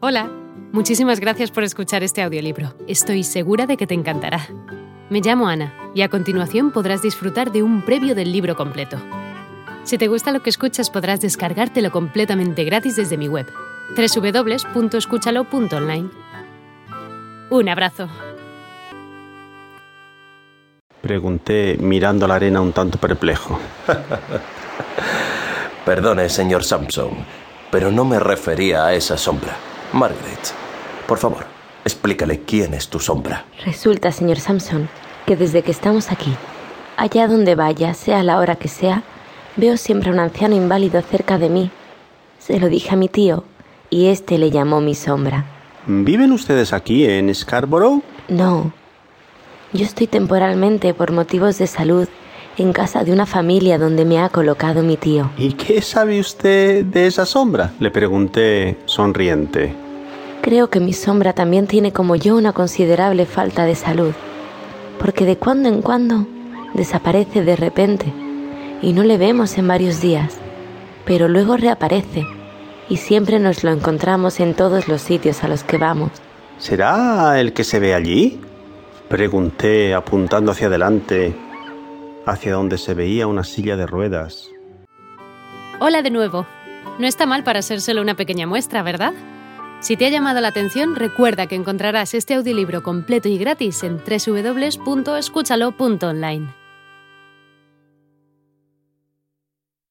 Hola, muchísimas gracias por escuchar este audiolibro. Estoy segura de que te encantará. Me llamo Ana y a continuación podrás disfrutar de un previo del libro completo. Si te gusta lo que escuchas podrás descargártelo completamente gratis desde mi web, www.escúchalo.online. Un abrazo. Pregunté mirando la arena un tanto perplejo. Perdone, señor Sampson, pero no me refería a esa sombra. Margaret, por favor, explícale quién es tu sombra. Resulta, señor Sampson, que desde que estamos aquí, allá donde vaya, sea la hora que sea, veo siempre a un anciano inválido cerca de mí. Se lo dije a mi tío y este le llamó mi sombra. ¿Viven ustedes aquí en Scarborough? No. Yo estoy temporalmente, por motivos de salud, en casa de una familia donde me ha colocado mi tío. ¿Y qué sabe usted de esa sombra? Le pregunté sonriente. Creo que mi sombra también tiene como yo una considerable falta de salud, porque de cuando en cuando desaparece de repente y no le vemos en varios días, pero luego reaparece y siempre nos lo encontramos en todos los sitios a los que vamos. ¿Será el que se ve allí? Pregunté apuntando hacia adelante, hacia donde se veía una silla de ruedas. Hola de nuevo. No está mal para ser solo una pequeña muestra, ¿verdad? Si te ha llamado la atención, recuerda que encontrarás este audiolibro completo y gratis en www.escúchalo.online.